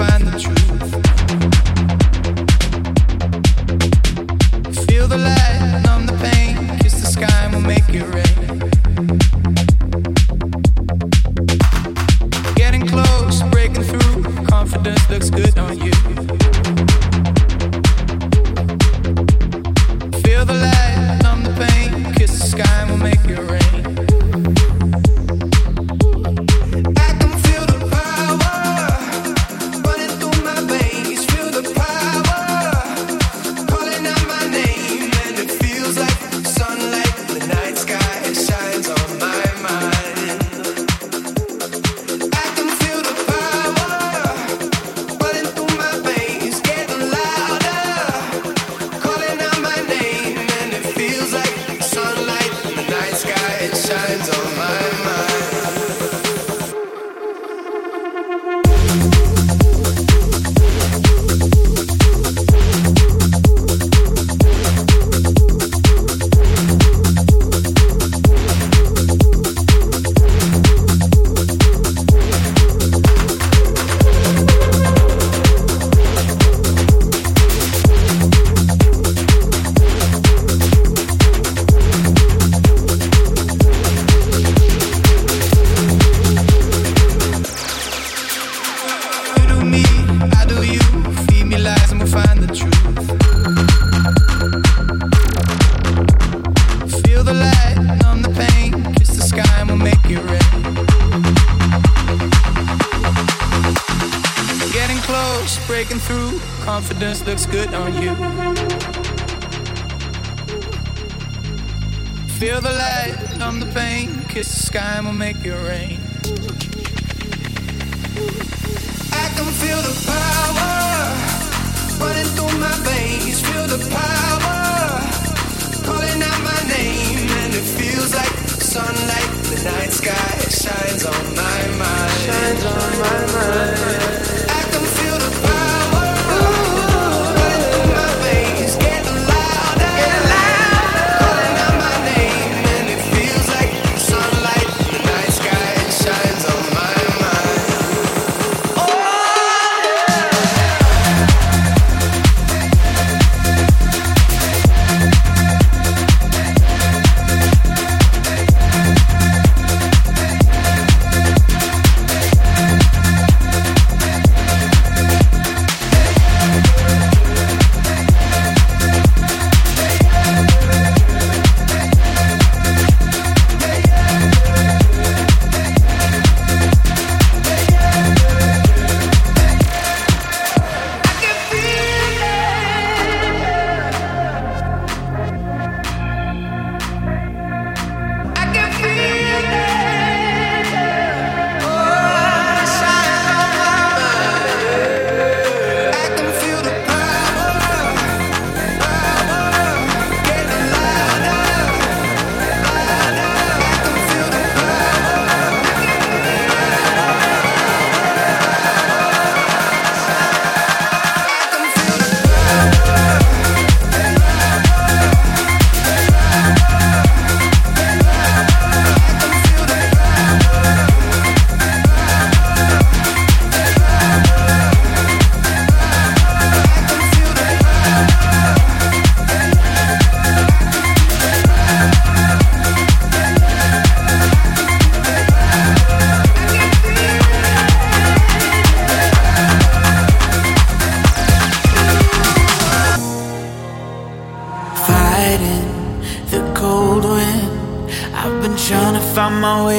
find the truth. rain. I can feel the power running through my veins. Feel the power calling out my name, and it feels like sunlight. The night sky shines on me.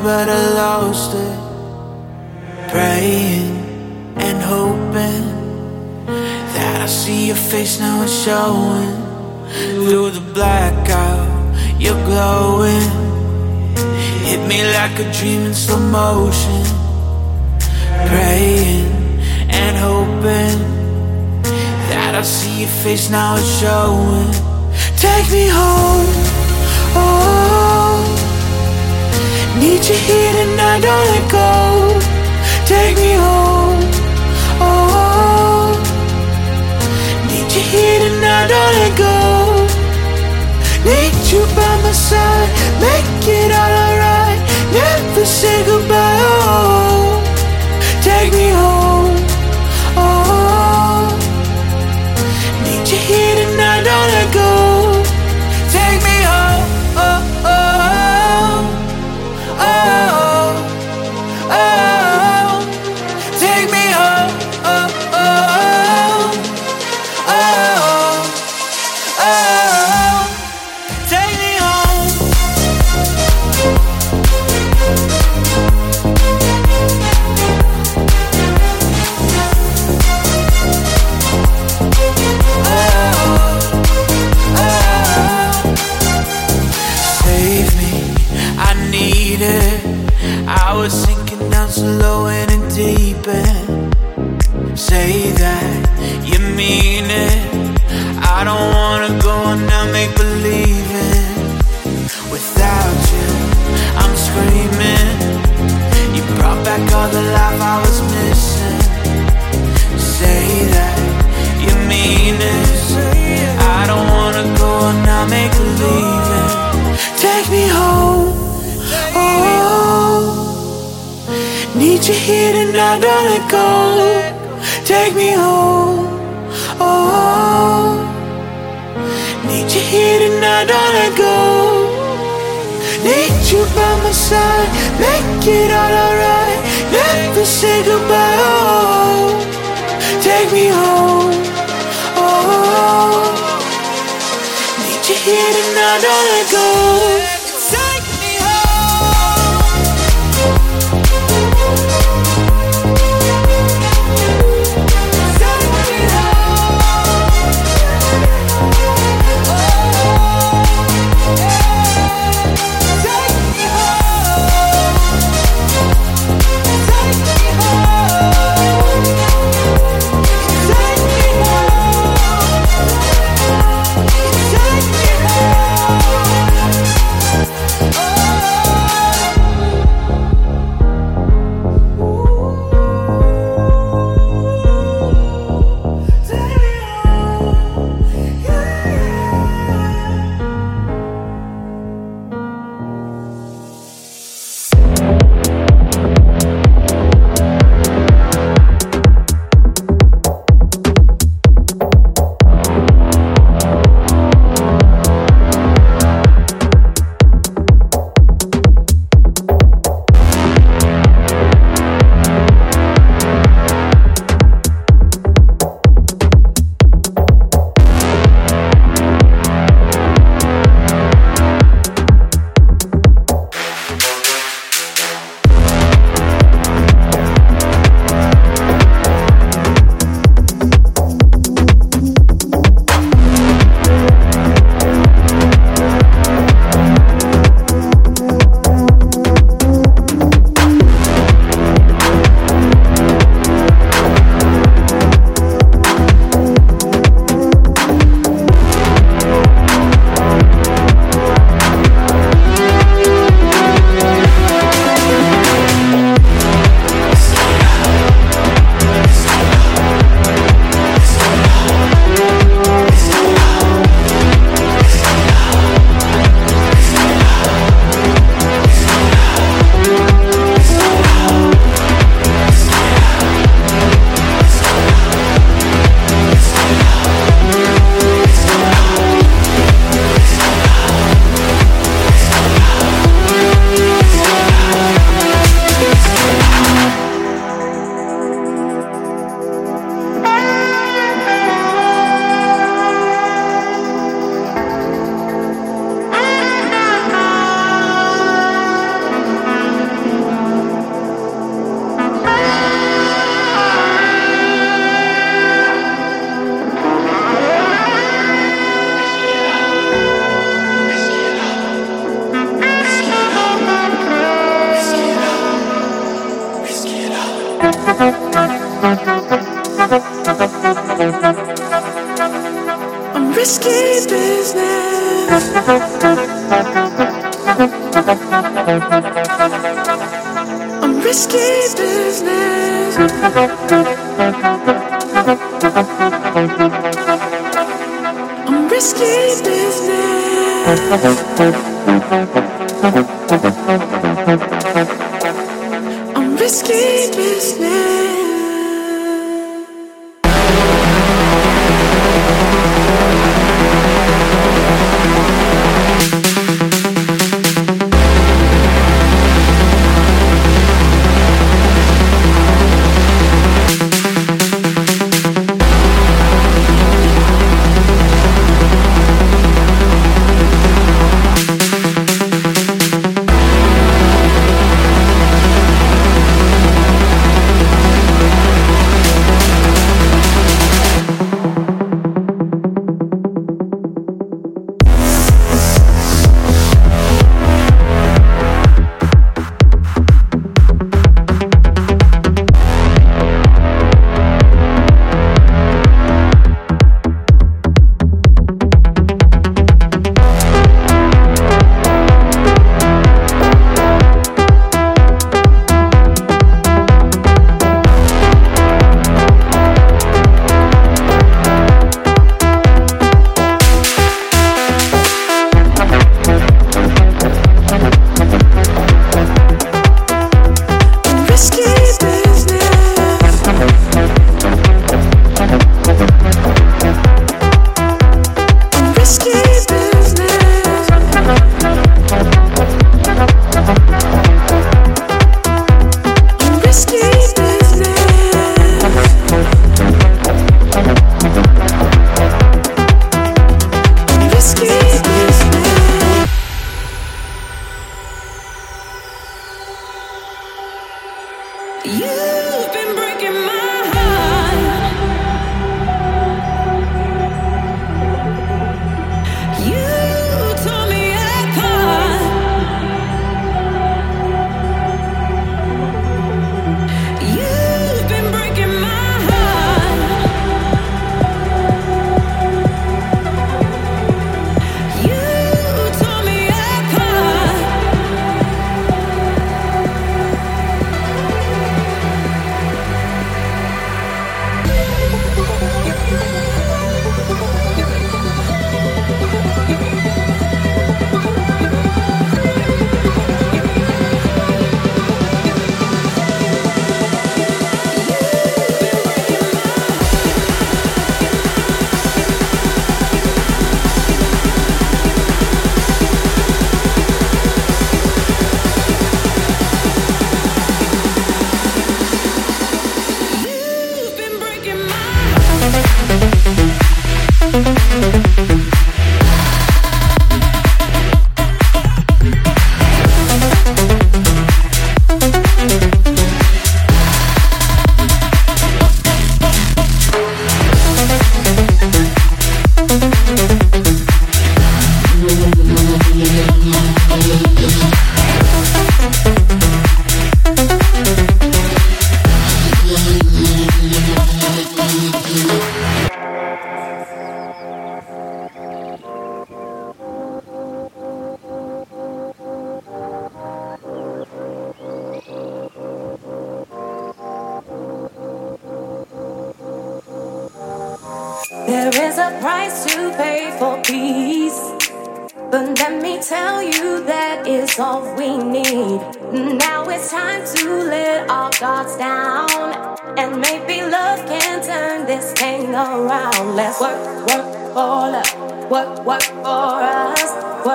but I lost it. Praying and hoping that I see your face now it's showing through the blackout. You're glowing, hit me like a dream in slow motion. Praying and hoping that I see your face now it's showing. Take me home. Oh need you here tonight, don't let go. Take me home, oh. Need you here tonight, don't let go. Need you by my side, make it all alright. Never say. Got you here and I don't let go. Take me home. Oh, need you here and I don't let go. Need you by my side, make it all alright. Never say goodbye. Oh, take me home. Oh, need you here and I don't let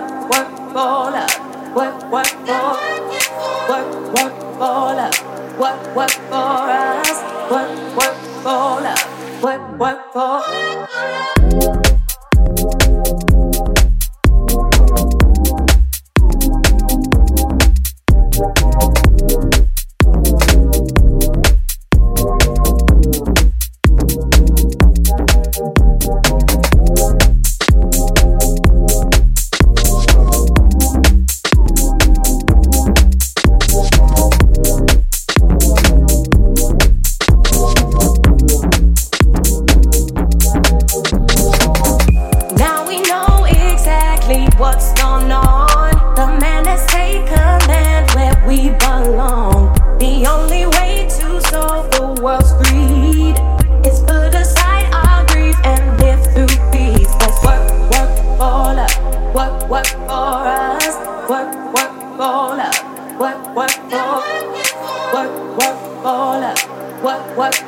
work, work for love, work, work for, work, work for love, work, work for us, work, work for love, work, work for. work, work for us, work, work for love, work, work for, work, work for love, work, work.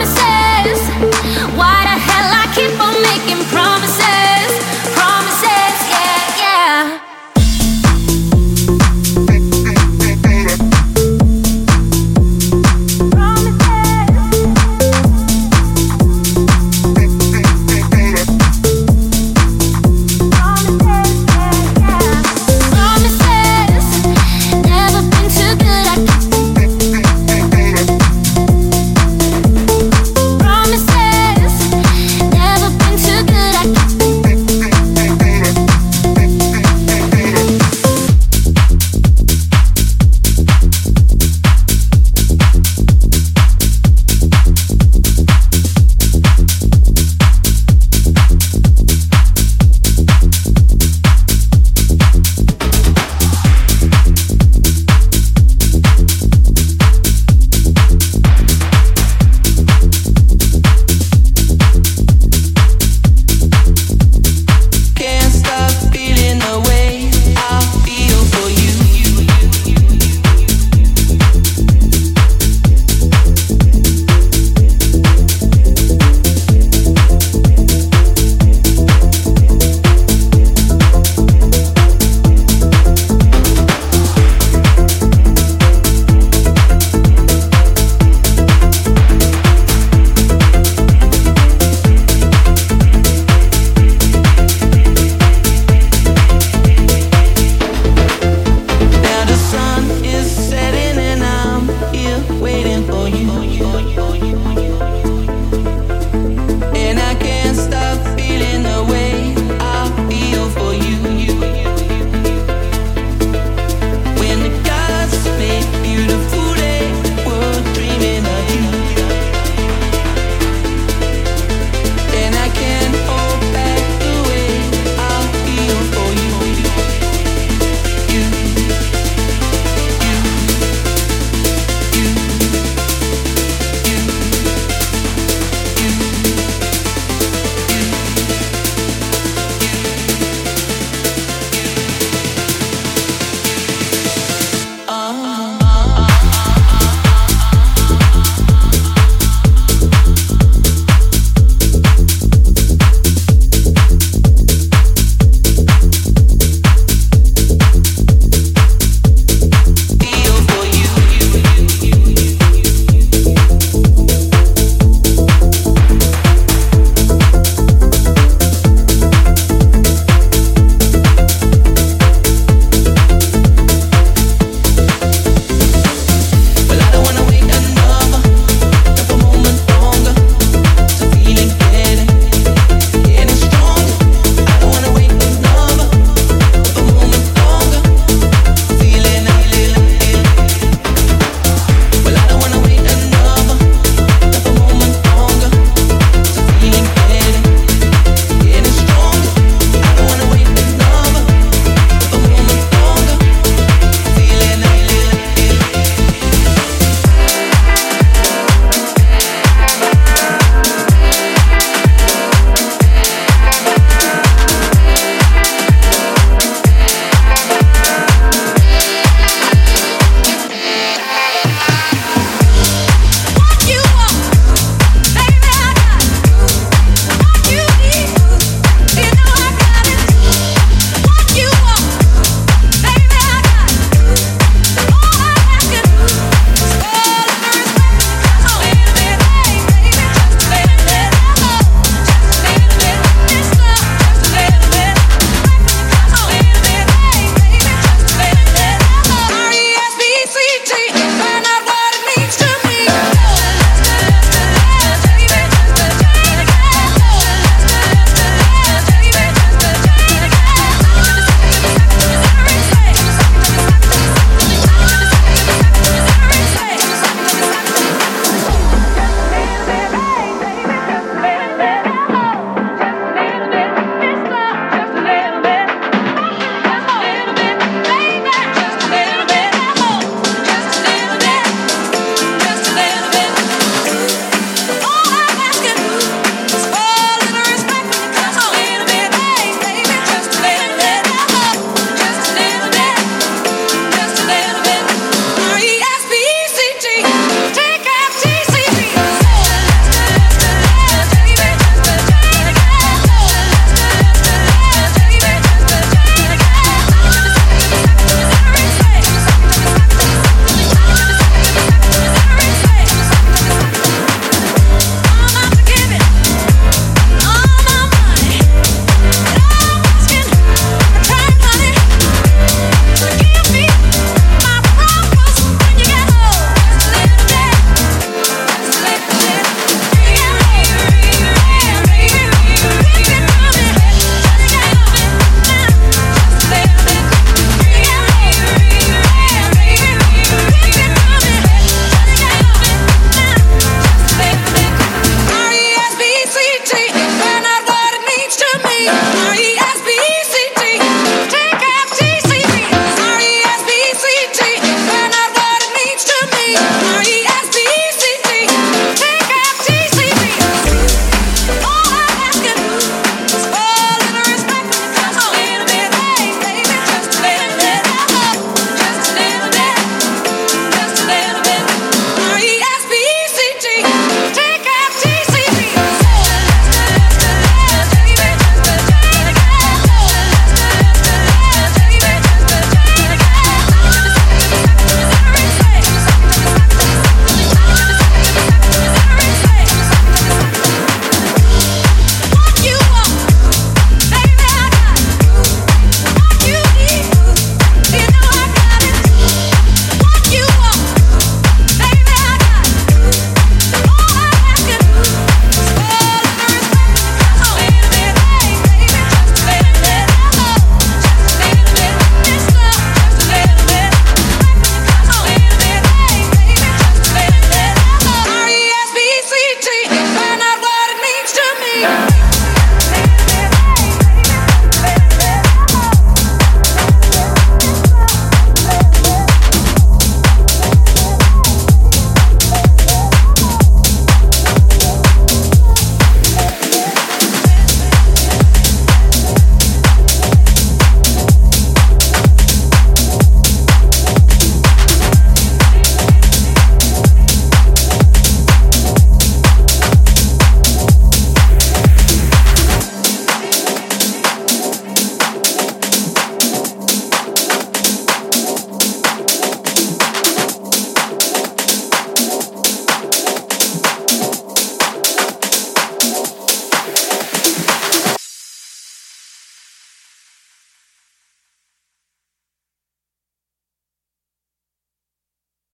promises